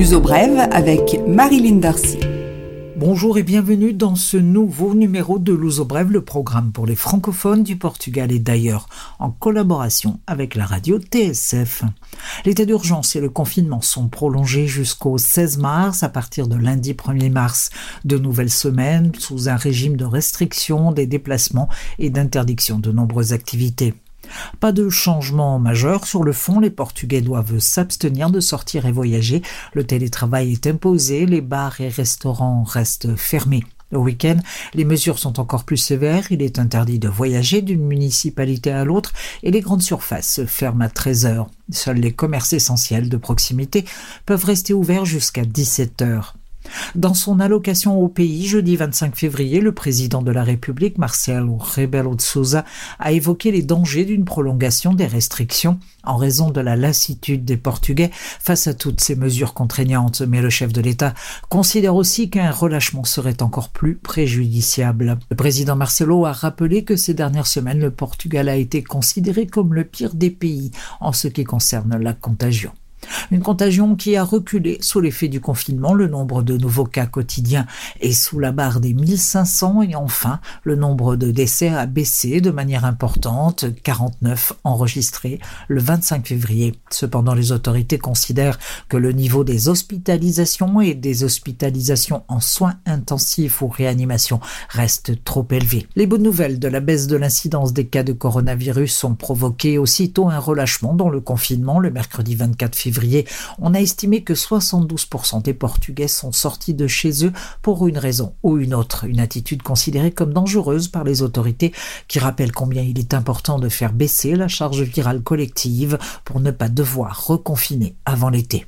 L'uso brève avec Marilyn Darcy. Bonjour et bienvenue dans ce nouveau numéro de Luso Brève, le programme pour les francophones du Portugal et d'ailleurs, en collaboration avec la radio TSF. L'état d'urgence et le confinement sont prolongés jusqu'au 16 mars, à partir de lundi 1er mars. De nouvelles semaines sous un régime de restriction des déplacements et d'interdiction de nombreuses activités. Pas de changement majeur sur le fond, les Portugais doivent s'abstenir de sortir et voyager. Le télétravail est imposé, les bars et restaurants restent fermés. Le week-end, les mesures sont encore plus sévères. Il est interdit de voyager d'une municipalité à l'autre et les grandes surfaces se ferment à 13 heures. Seuls les commerces essentiels de proximité peuvent rester ouverts jusqu'à 17 heures. Dans son allocation au pays, jeudi 25 février, le président de la République, Marcelo Rebelo de Souza, a évoqué les dangers d'une prolongation des restrictions en raison de la lassitude des Portugais face à toutes ces mesures contraignantes. Mais le chef de l'État considère aussi qu'un relâchement serait encore plus préjudiciable. Le président Marcelo a rappelé que ces dernières semaines, le Portugal a été considéré comme le pire des pays en ce qui concerne la contagion. Une contagion qui a reculé sous l'effet du confinement. Le nombre de nouveaux cas quotidiens est sous la barre des 1500 et enfin, le nombre de décès a baissé de manière importante, 49 enregistrés le 25 février. Cependant, les autorités considèrent que le niveau des hospitalisations et des hospitalisations en soins intensifs ou réanimation reste trop élevé. Les bonnes nouvelles de la baisse de l'incidence des cas de coronavirus ont provoqué aussitôt un relâchement dans le confinement le mercredi 24 février on a estimé que 72% des Portugais sont sortis de chez eux pour une raison ou une autre, une attitude considérée comme dangereuse par les autorités qui rappellent combien il est important de faire baisser la charge virale collective pour ne pas devoir reconfiner avant l'été.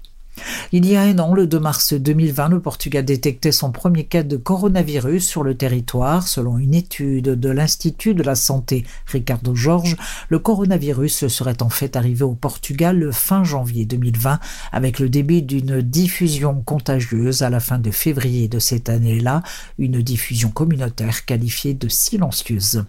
Il y a un an, le 2 mars 2020, le Portugal détectait son premier cas de coronavirus sur le territoire. Selon une étude de l'Institut de la Santé Ricardo Jorge, le coronavirus serait en fait arrivé au Portugal le fin janvier 2020 avec le début d'une diffusion contagieuse à la fin de février de cette année-là, une diffusion communautaire qualifiée de silencieuse.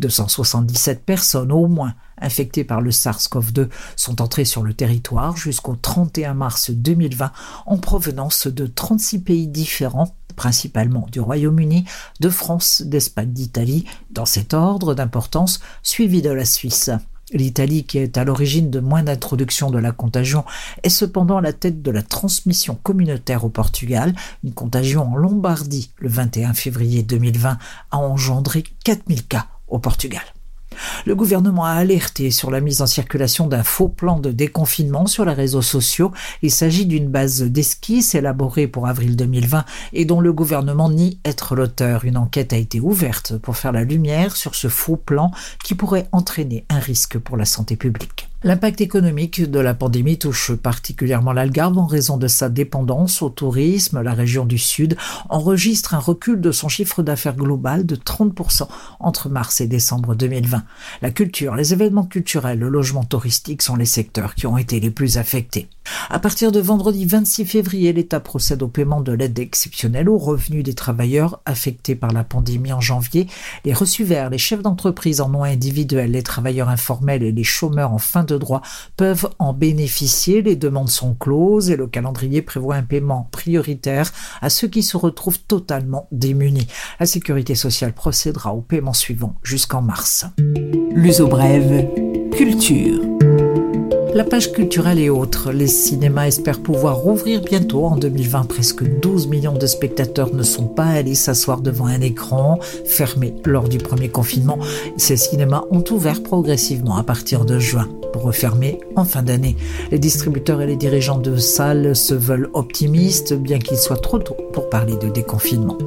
277 personnes au moins infectés par le SARS-CoV-2 sont entrés sur le territoire jusqu'au 31 mars 2020 en provenance de 36 pays différents principalement du Royaume-Uni, de France, d'Espagne, d'Italie, dans cet ordre d'importance, suivi de la Suisse. L'Italie, qui est à l'origine de moins d'introduction de la contagion, est cependant à la tête de la transmission communautaire au Portugal. Une contagion en Lombardie le 21 février 2020 a engendré 4000 cas au Portugal. Le gouvernement a alerté sur la mise en circulation d'un faux plan de déconfinement sur les réseaux sociaux. Il s'agit d'une base d'esquisse élaborée pour avril 2020 et dont le gouvernement nie être l'auteur. Une enquête a été ouverte pour faire la lumière sur ce faux plan qui pourrait entraîner un risque pour la santé publique. L'impact économique de la pandémie touche particulièrement l'Algarve en raison de sa dépendance au tourisme. La région du Sud enregistre un recul de son chiffre d'affaires global de 30% entre mars et décembre 2020. La culture, les événements culturels, le logement touristique sont les secteurs qui ont été les plus affectés. À partir de vendredi 26 février, l'État procède au paiement de l'aide exceptionnelle aux revenus des travailleurs affectés par la pandémie en janvier. Les reçus verts, les chefs d'entreprise en nom individuel, les travailleurs informels et les chômeurs en fin de droit peuvent en bénéficier. Les demandes sont closes et le calendrier prévoit un paiement prioritaire à ceux qui se retrouvent totalement démunis. La sécurité sociale procédera au paiement suivant jusqu'en mars. L'uso brève, culture. La page culturelle et autres, les cinémas espèrent pouvoir rouvrir bientôt. En 2020, presque 12 millions de spectateurs ne sont pas allés s'asseoir devant un écran fermé lors du premier confinement. Ces cinémas ont ouvert progressivement à partir de juin pour refermer en fin d'année. Les distributeurs et les dirigeants de salles se veulent optimistes, bien qu'il soit trop tôt pour parler de déconfinement.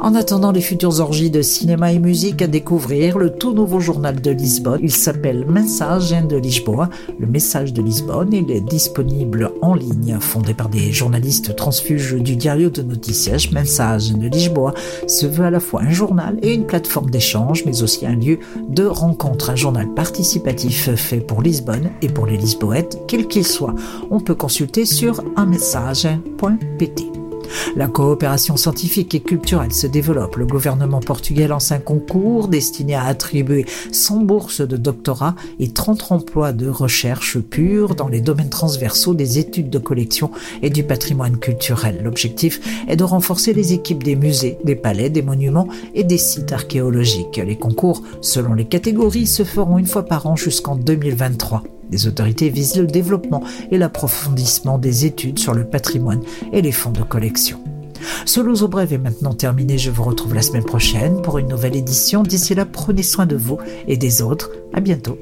En attendant les futures orgies de cinéma et musique à découvrir, le tout nouveau journal de Lisbonne, il s'appelle Message de Lisboa, le message de Lisbonne. Il est disponible en ligne, fondé par des journalistes transfuges du Diario de Noticias. Message de Lisboa se veut à la fois un journal et une plateforme d'échange, mais aussi un lieu de rencontre, un journal participatif fait pour Lisbonne et pour les Lisboètes, quel qu'il soit. On peut consulter sur unmessage.pt. La coopération scientifique et culturelle se développe. Le gouvernement portugais lance un concours destiné à attribuer 100 bourses de doctorat et 30 emplois de recherche pure dans les domaines transversaux des études de collection et du patrimoine culturel. L'objectif est de renforcer les équipes des musées, des palais, des monuments et des sites archéologiques. Les concours, selon les catégories, se feront une fois par an jusqu'en 2023. Les autorités visent le développement et l'approfondissement des études sur le patrimoine et les fonds de collection. Ce Loso Brève est maintenant terminé. Je vous retrouve la semaine prochaine pour une nouvelle édition. D'ici là, prenez soin de vous et des autres. À bientôt.